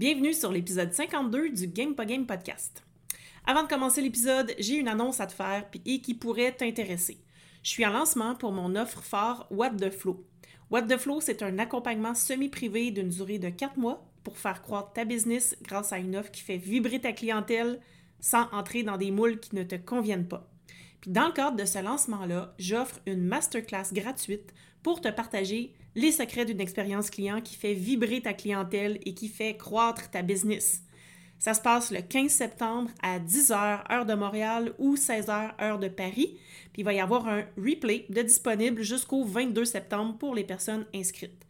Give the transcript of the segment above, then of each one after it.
Bienvenue sur l'épisode 52 du Game Game podcast. Avant de commencer l'épisode, j'ai une annonce à te faire et qui pourrait t'intéresser. Je suis en lancement pour mon offre phare What the Flow. What the Flow, c'est un accompagnement semi-privé d'une durée de 4 mois pour faire croître ta business grâce à une offre qui fait vibrer ta clientèle sans entrer dans des moules qui ne te conviennent pas. Puis dans le cadre de ce lancement-là, j'offre une masterclass gratuite pour te partager les secrets d'une expérience client qui fait vibrer ta clientèle et qui fait croître ta business. Ça se passe le 15 septembre à 10h, heure de Montréal ou 16h, heure de Paris. Puis il va y avoir un replay de disponible jusqu'au 22 septembre pour les personnes inscrites.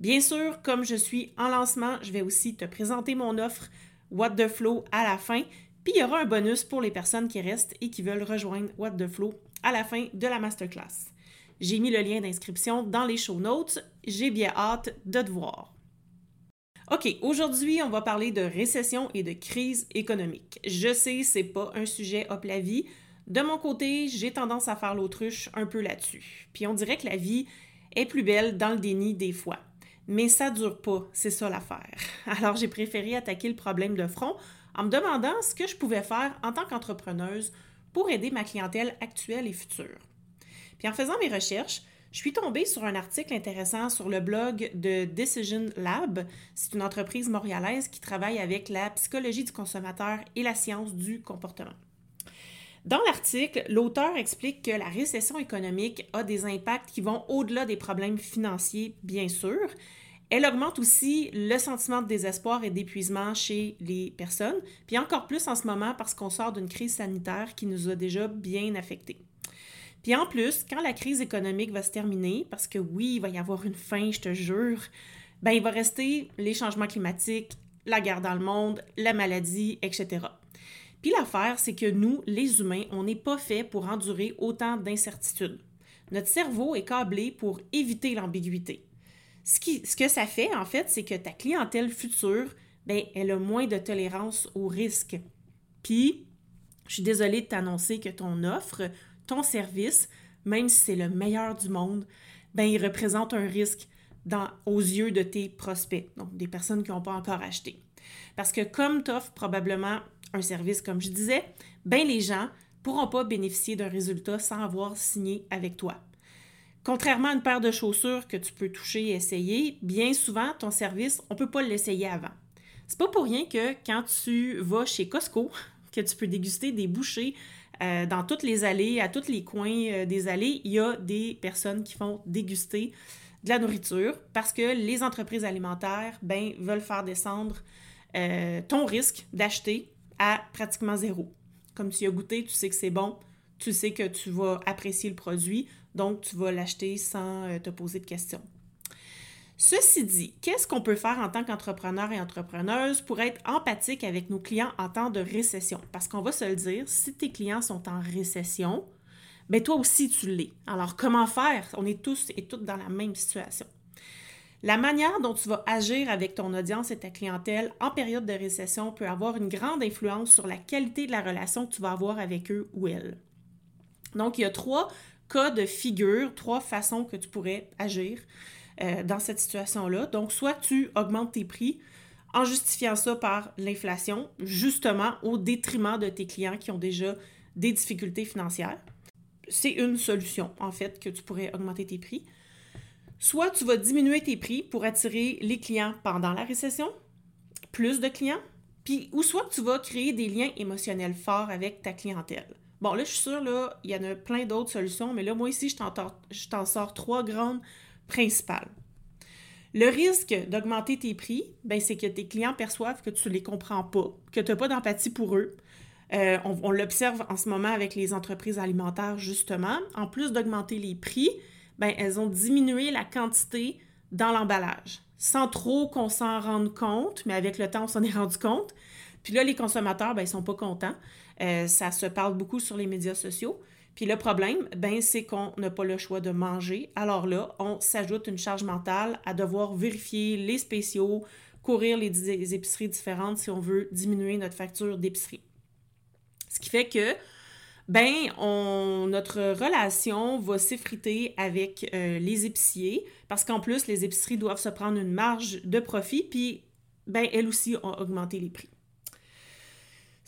Bien sûr, comme je suis en lancement, je vais aussi te présenter mon offre What the Flow à la fin. Puis il y aura un bonus pour les personnes qui restent et qui veulent rejoindre What the Flow à la fin de la masterclass. J'ai mis le lien d'inscription dans les show notes. J'ai bien hâte de te voir. OK, aujourd'hui, on va parler de récession et de crise économique. Je sais, c'est pas un sujet hop la vie. De mon côté, j'ai tendance à faire l'autruche un peu là-dessus. Puis on dirait que la vie est plus belle dans le déni des fois. Mais ça dure pas, c'est ça l'affaire. Alors j'ai préféré attaquer le problème de front en me demandant ce que je pouvais faire en tant qu'entrepreneuse pour aider ma clientèle actuelle et future. Puis en faisant mes recherches, je suis tombée sur un article intéressant sur le blog de Decision Lab. C'est une entreprise montréalaise qui travaille avec la psychologie du consommateur et la science du comportement. Dans l'article, l'auteur explique que la récession économique a des impacts qui vont au-delà des problèmes financiers, bien sûr. Elle augmente aussi le sentiment de désespoir et d'épuisement chez les personnes, puis encore plus en ce moment parce qu'on sort d'une crise sanitaire qui nous a déjà bien affectés. Puis en plus, quand la crise économique va se terminer, parce que oui, il va y avoir une fin, je te jure, ben il va rester les changements climatiques, la guerre dans le monde, la maladie, etc. Puis l'affaire, c'est que nous, les humains, on n'est pas fait pour endurer autant d'incertitudes. Notre cerveau est câblé pour éviter l'ambiguïté. Ce, ce, que ça fait, en fait, c'est que ta clientèle future, ben, elle a moins de tolérance au risque. Puis, je suis désolée de t'annoncer que ton offre ton service, même si c'est le meilleur du monde, ben, il représente un risque aux yeux de tes prospects, donc des personnes qui n'ont pas encore acheté. Parce que comme tu offres probablement un service, comme je disais, ben les gens ne pourront pas bénéficier d'un résultat sans avoir signé avec toi. Contrairement à une paire de chaussures que tu peux toucher et essayer, bien souvent, ton service, on ne peut pas l'essayer avant. C'est pas pour rien que quand tu vas chez Costco, que tu peux déguster des bouchées euh, dans toutes les allées, à tous les coins euh, des allées, il y a des personnes qui font déguster de la nourriture parce que les entreprises alimentaires ben, veulent faire descendre euh, ton risque d'acheter à pratiquement zéro. Comme tu as goûté, tu sais que c'est bon, tu sais que tu vas apprécier le produit, donc tu vas l'acheter sans te poser de questions. Ceci dit, qu'est-ce qu'on peut faire en tant qu'entrepreneur et entrepreneuse pour être empathique avec nos clients en temps de récession? Parce qu'on va se le dire, si tes clients sont en récession, ben toi aussi tu l'es. Alors comment faire? On est tous et toutes dans la même situation. La manière dont tu vas agir avec ton audience et ta clientèle en période de récession peut avoir une grande influence sur la qualité de la relation que tu vas avoir avec eux ou elles. Donc, il y a trois cas de figure, trois façons que tu pourrais agir. Euh, dans cette situation-là. Donc, soit tu augmentes tes prix en justifiant ça par l'inflation, justement au détriment de tes clients qui ont déjà des difficultés financières. C'est une solution, en fait, que tu pourrais augmenter tes prix. Soit tu vas diminuer tes prix pour attirer les clients pendant la récession, plus de clients, puis ou soit tu vas créer des liens émotionnels forts avec ta clientèle. Bon, là, je suis sûre, là, il y en a plein d'autres solutions, mais là, moi ici, je t'en sors trois grandes principal. Le risque d'augmenter tes prix, ben, c'est que tes clients perçoivent que tu ne les comprends pas, que tu n'as pas d'empathie pour eux. Euh, on, l'observe en ce moment avec les entreprises alimentaires, justement. En plus d'augmenter les prix, ben, elles ont diminué la quantité dans l'emballage, sans trop qu'on s'en rende compte, mais avec le temps, on s'en est rendu compte. Puis là, les consommateurs, ben, ils sont pas contents. Euh, ça se parle beaucoup sur les médias sociaux. Puis le problème, ben, c'est qu'on n'a pas le choix de manger. Alors là, on s'ajoute une charge mentale à devoir vérifier les spéciaux, courir les, épiceries différentes si on veut diminuer notre facture d'épicerie. Ce qui fait que ben on, notre relation va s'effriter avec euh, les épiciers parce qu'en plus les épiceries doivent se prendre une marge de profit puis ben elles aussi ont augmenté les prix.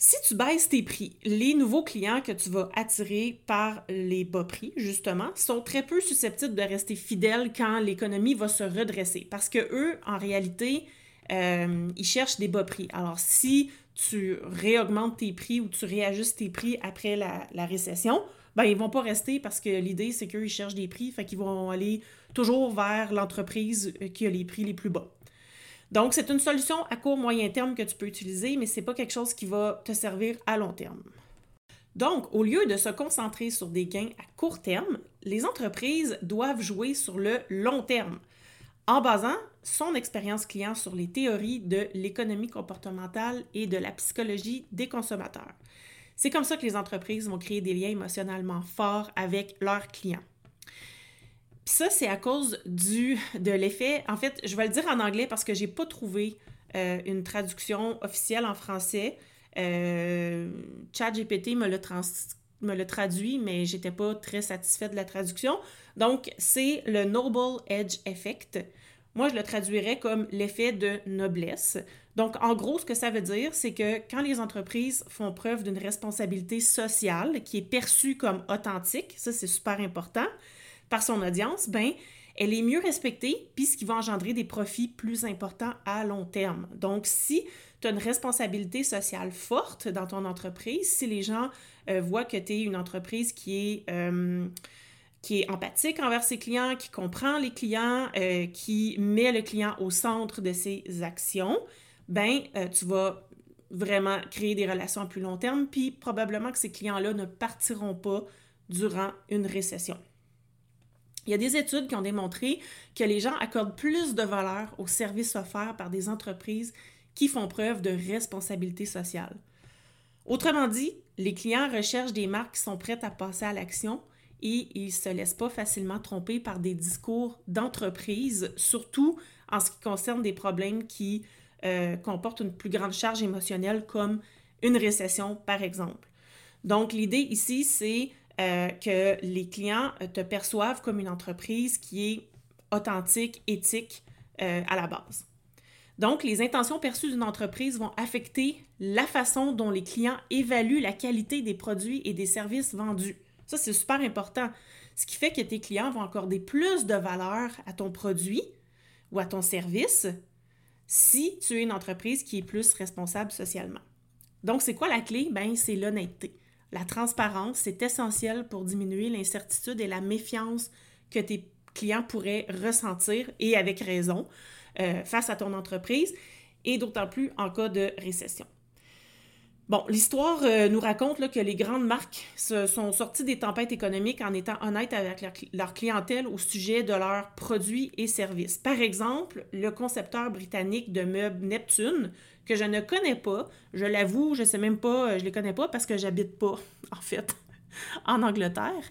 Si tu baisses tes prix, les nouveaux clients que tu vas attirer par les bas prix, justement, sont très peu susceptibles de rester fidèles quand l'économie va se redresser. Parce que eux, en réalité, euh, ils cherchent des bas prix. Alors, si tu réaugmentes tes prix ou tu réajustes tes prix après la, récession, ben ils vont pas rester parce que l'idée, c'est qu'ils cherchent des prix, fait qu'ils vont aller toujours vers l'entreprise qui a les prix les plus bas. Donc, c'est une solution à court moyen terme que tu peux utiliser, mais ce n'est pas quelque chose qui va te servir à long terme. Donc, au lieu de se concentrer sur des gains à court terme, les entreprises doivent jouer sur le long terme en basant son expérience client sur les théories de l'économie comportementale et de la psychologie des consommateurs. C'est comme ça que les entreprises vont créer des liens émotionnellement forts avec leurs clients. Puis ça, c'est à cause du, de l'effet. En fait, je vais le dire en anglais parce que j'ai pas trouvé euh, une traduction officielle en français. Euh, ChatGPT me me le traduit, mais j'étais pas très satisfaite de la traduction. Donc, c'est le Noble Edge Effect. Moi, je le traduirais comme l'effet de noblesse. Donc, en gros, ce que ça veut dire, c'est que quand les entreprises font preuve d'une responsabilité sociale qui est perçue comme authentique, ça c'est super important, par son audience, ben, elle est mieux respectée, puis ce qui va engendrer des profits plus importants à long terme. Donc, si tu as une responsabilité sociale forte dans ton entreprise, si les gens euh, voient que tu es une entreprise qui est, euh, qui est empathique envers ses clients, qui comprend les clients, euh, qui met le client au centre de ses actions, ben, tu vas vraiment créer des relations à plus long terme, puis probablement que ces clients-là ne partiront pas durant une récession. Il y a des études qui ont démontré que les gens accordent plus de valeur aux services offerts par des entreprises qui font preuve de responsabilité sociale. Autrement dit, les clients recherchent des marques qui sont prêtes à passer à l'action et ils ne se laissent pas facilement tromper par des discours d'entreprise, surtout en ce qui concerne des problèmes qui euh, comportent une plus grande charge émotionnelle comme une récession, par exemple. Donc, l'idée ici, c'est euh, que les clients euh, te perçoivent comme une entreprise qui est authentique, éthique euh, à la base. Donc, les intentions perçues d'une entreprise vont affecter la façon dont les clients évaluent la qualité des produits et des services vendus. Ça, c'est super important. Ce qui fait que tes clients vont accorder plus de valeur à ton produit ou à ton service si tu es une entreprise qui est plus responsable socialement. Donc, c'est quoi la clé? Ben, c'est l'honnêteté. La transparence, c'est essentiel pour diminuer l'incertitude et la méfiance que tes clients pourraient ressentir, et avec raison, euh, face à ton entreprise, et d'autant plus en cas de récession. Bon, l'histoire euh, nous raconte que les grandes marques se sont sorties des tempêtes économiques en étant honnêtes avec leur, clientèle au sujet de leurs produits et services. Par exemple, le concepteur britannique de meubles Neptune, que je ne connais pas, je l'avoue, je ne sais même pas, euh, je ne les connais pas parce que j'habite pas, en fait, en Angleterre.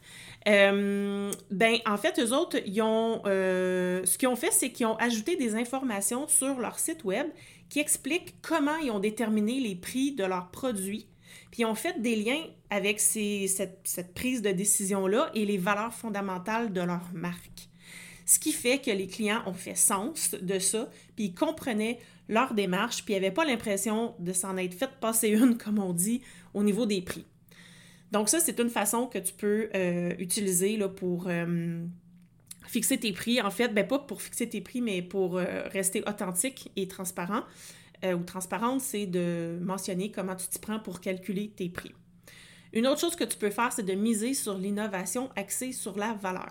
Euh, ben, en fait, eux autres, ils ont, ce qu'ils ont fait, c'est qu'ils ont ajouté des informations sur leur site web qui explique comment ils ont déterminé les prix de leurs produits, puis ils ont fait des liens avec cette, prise de décision-là et les valeurs fondamentales de leur marque. Ce qui fait que les clients ont fait sens de ça, puis ils comprenaient leur démarche, puis ils n'avaient pas l'impression de s'en être fait passer une, comme on dit, au niveau des prix. Donc ça, c'est une façon que tu peux euh, utiliser là, pour, euh, fixer tes prix, en fait, ben pas pour fixer tes prix, mais pour euh, rester authentique et transparent ou transparente, c'est de mentionner comment tu t'y prends pour calculer tes prix. Une autre chose que tu peux faire, c'est de miser sur l'innovation axée sur la valeur.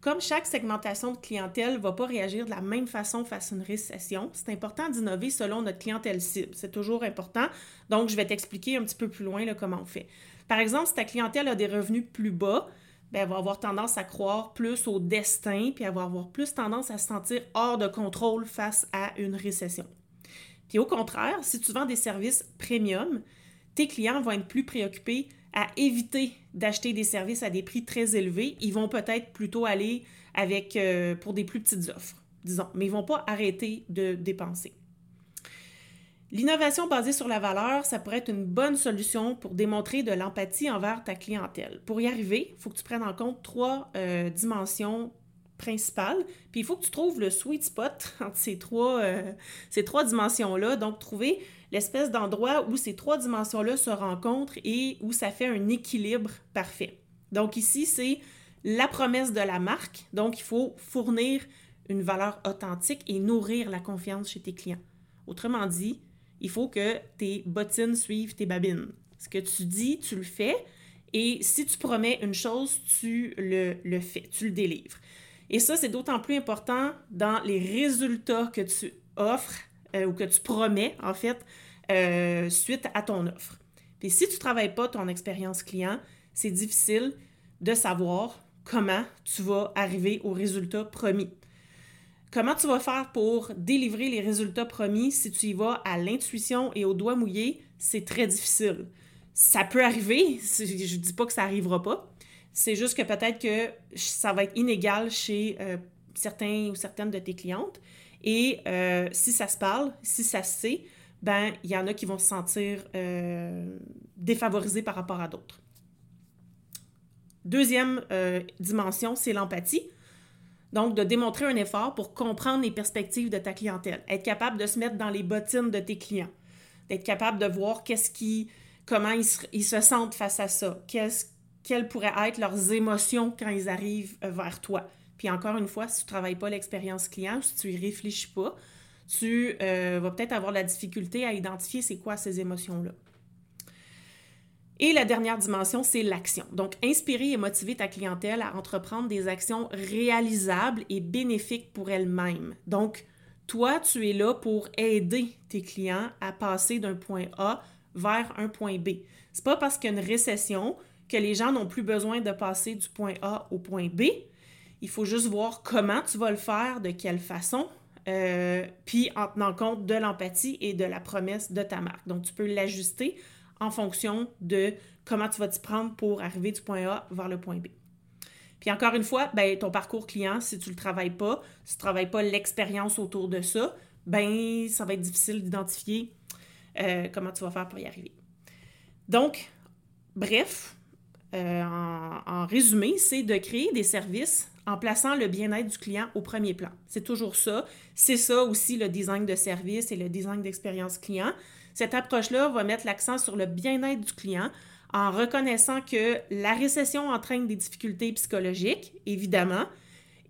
Comme chaque segmentation de clientèle ne va pas réagir de la même façon face à une récession, c'est important d'innover selon notre clientèle cible. C'est toujours important. Donc, je vais t'expliquer un petit peu plus loin comment on fait. Par exemple, si ta clientèle a des revenus plus bas, ben, elle va avoir tendance à croire plus au destin, puis elle va avoir plus tendance à se sentir hors de contrôle face à une récession. Puis au contraire, si tu vends des services premium, tes clients vont être plus préoccupés à éviter d'acheter des services à des prix très élevés. Ils vont peut-être plutôt aller avec euh, pour des plus petites offres, disons, mais ils ne vont pas arrêter de dépenser. L'innovation basée sur la valeur, ça pourrait être une bonne solution pour démontrer de l'empathie envers ta clientèle. Pour y arriver, il faut que tu prennes en compte trois euh, dimensions principales, puis il faut que tu trouves le sweet spot entre ces trois, euh, ces trois dimensions-là. Donc, trouver l'espèce d'endroit où ces trois dimensions-là se rencontrent et où ça fait un équilibre parfait. Donc, ici, c'est la promesse de la marque. Donc, il faut fournir une valeur authentique et nourrir la confiance chez tes clients. Autrement dit, il faut que tes bottines suivent tes babines. Ce que tu dis, tu le fais. Et si tu promets une chose, tu le, le fais, tu le délivres. Et ça, c'est d'autant plus important dans les résultats que tu offres euh, ou que tu promets, en fait, euh, suite à ton offre. Puis si tu ne travailles pas ton expérience client, c'est difficile de savoir comment tu vas arriver aux résultats promis. Comment tu vas faire pour délivrer les résultats promis si tu y vas à l'intuition et au doigt mouillé? C'est très difficile. Ça peut arriver, je ne dis pas que ça n'arrivera pas. C'est juste que peut-être que ça va être inégal chez euh, certains ou certaines de tes clientes. Et euh, si ça se parle, si ça se sait, ben il y en a qui vont se sentir euh, défavorisés par rapport à d'autres. Deuxième dimension, c'est l'empathie. Donc, de démontrer un effort pour comprendre les perspectives de ta clientèle, être capable de se mettre dans les bottines de tes clients, d'être capable de voir qu'est-ce qui, comment ils se, sentent face à ça, quelles pourraient être leurs émotions quand ils arrivent euh, vers toi. Puis encore une fois, si tu ne travailles pas l'expérience client, si tu y réfléchis pas, tu euh, vas peut-être avoir la difficulté à identifier c'est quoi ces émotions-là. Et la dernière dimension, c'est l'action. Donc, inspirer et motiver ta clientèle à entreprendre des actions réalisables et bénéfiques pour elle-même. Donc, toi, tu es là pour aider tes clients à passer d'un point A vers un point B. C'est pas parce qu'il y a une récession que les gens n'ont plus besoin de passer du point A au point B. Il faut juste voir comment tu vas le faire, de quelle façon, euh, puis en tenant compte de l'empathie et de la promesse de ta marque. Donc, tu peux l'ajuster en fonction de comment tu vas t'y prendre pour arriver du point A vers le point B. Puis encore une fois, ben, ton parcours client, si tu ne le travailles pas, si tu ne travailles pas l'expérience autour de ça, ben ça va être difficile d'identifier euh, comment tu vas faire pour y arriver. Donc, bref, euh, en, en, résumé, c'est de créer des services en plaçant le bien-être du client au premier plan. C'est toujours ça. C'est ça aussi le design de service et le design d'expérience client. Cette approche-là va mettre l'accent sur le bien-être du client en reconnaissant que la récession entraîne des difficultés psychologiques, évidemment.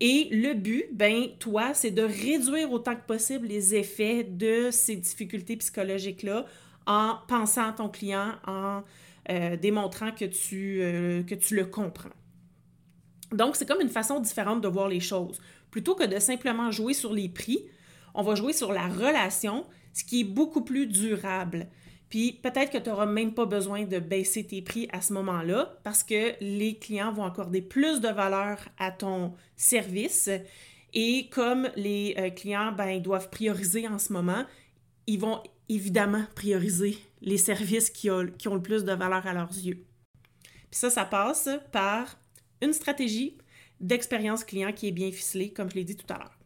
Et le but, ben, toi, c'est de réduire autant que possible les effets de ces difficultés psychologiques-là en pensant à ton client, en euh, démontrant euh, que tu le comprends. Donc, c'est comme une façon différente de voir les choses. Plutôt que de simplement jouer sur les prix, on va jouer sur la relation ce qui est beaucoup plus durable. Puis peut-être que tu n'auras même pas besoin de baisser tes prix à ce moment-là parce que les clients vont accorder plus de valeur à ton service. Et comme les euh, clients ben, doivent prioriser en ce moment, ils vont évidemment prioriser les services qui ont le plus de valeur à leurs yeux. Puis ça, ça passe par une stratégie d'expérience client qui est bien ficelée, comme je l'ai dit tout à l'heure.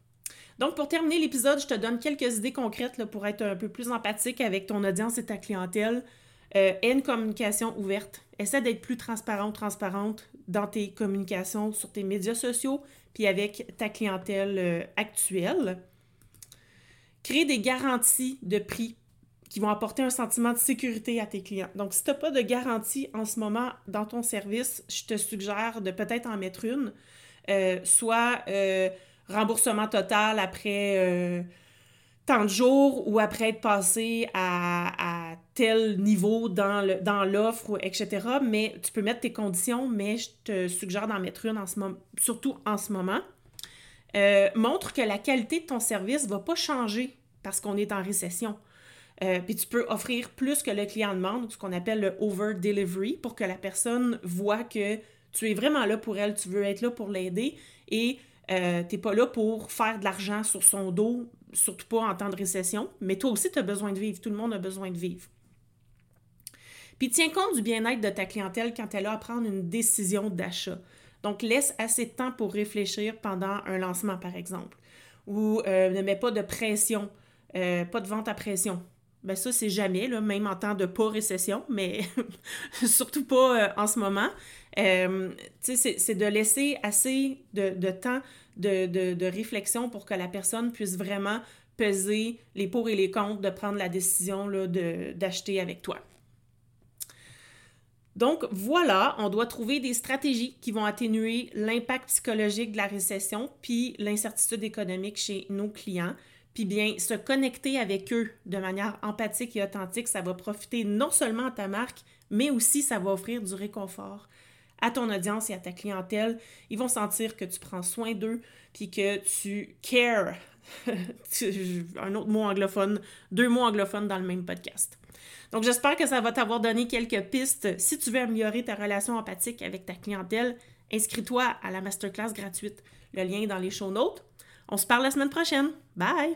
Donc, pour terminer l'épisode, je te donne quelques idées concrètes pour être un peu plus empathique avec ton audience et ta clientèle. Euh, une communication ouverte. Essaie d'être plus transparent ou transparente dans tes communications sur tes médias sociaux, puis avec ta clientèle euh, actuelle. Crée des garanties de prix qui vont apporter un sentiment de sécurité à tes clients. Donc, si tu n'as pas de garantie en ce moment dans ton service, je te suggère de peut-être en mettre une. Euh, soit remboursement total après euh, tant de jours ou après être passé à, tel niveau dans l'offre, etc. Mais tu peux mettre tes conditions, mais je te suggère d'en mettre une en ce moment, surtout en ce moment. Euh, montre que la qualité de ton service ne va pas changer parce qu'on est en récession. Euh, puis tu peux offrir plus que le client demande, ce qu'on appelle le over delivery, pour que la personne voit que Tu es vraiment là pour elle, tu veux être là pour l'aider et euh, tu n'es pas là pour faire de l'argent sur son dos, surtout pas en temps de récession, mais toi aussi, tu as besoin de vivre. Tout le monde a besoin de vivre. Puis tiens compte du bien-être de ta clientèle quand elle a à prendre une décision d'achat. Donc, laisse assez de temps pour réfléchir pendant un lancement, par exemple. Ou euh, ne mets pas de pression, euh, pas de vente à pression. Ben ça, c'est jamais, là, même en temps de pas récession, mais surtout pas euh, en ce moment. c'est de laisser assez de, temps de, de, réflexion pour que la personne puisse vraiment peser les pour et les contre de prendre la décision d'acheter avec toi. Donc voilà, on doit trouver des stratégies qui vont atténuer l'impact psychologique de la récession puis l'incertitude économique chez nos clients. Puis bien, se connecter avec eux de manière empathique et authentique, ça va profiter non seulement à ta marque, mais aussi ça va offrir du réconfort à ton audience et à ta clientèle. Ils vont sentir que tu prends soin d'eux, puis que tu cares. Un autre mot anglophone, deux mots anglophones dans le même podcast. Donc, j'espère que ça va t'avoir donné quelques pistes. Si tu veux améliorer ta relation empathique avec ta clientèle, inscris-toi à la masterclass gratuite. Le lien est dans les show notes. On se parle la semaine prochaine. Bye!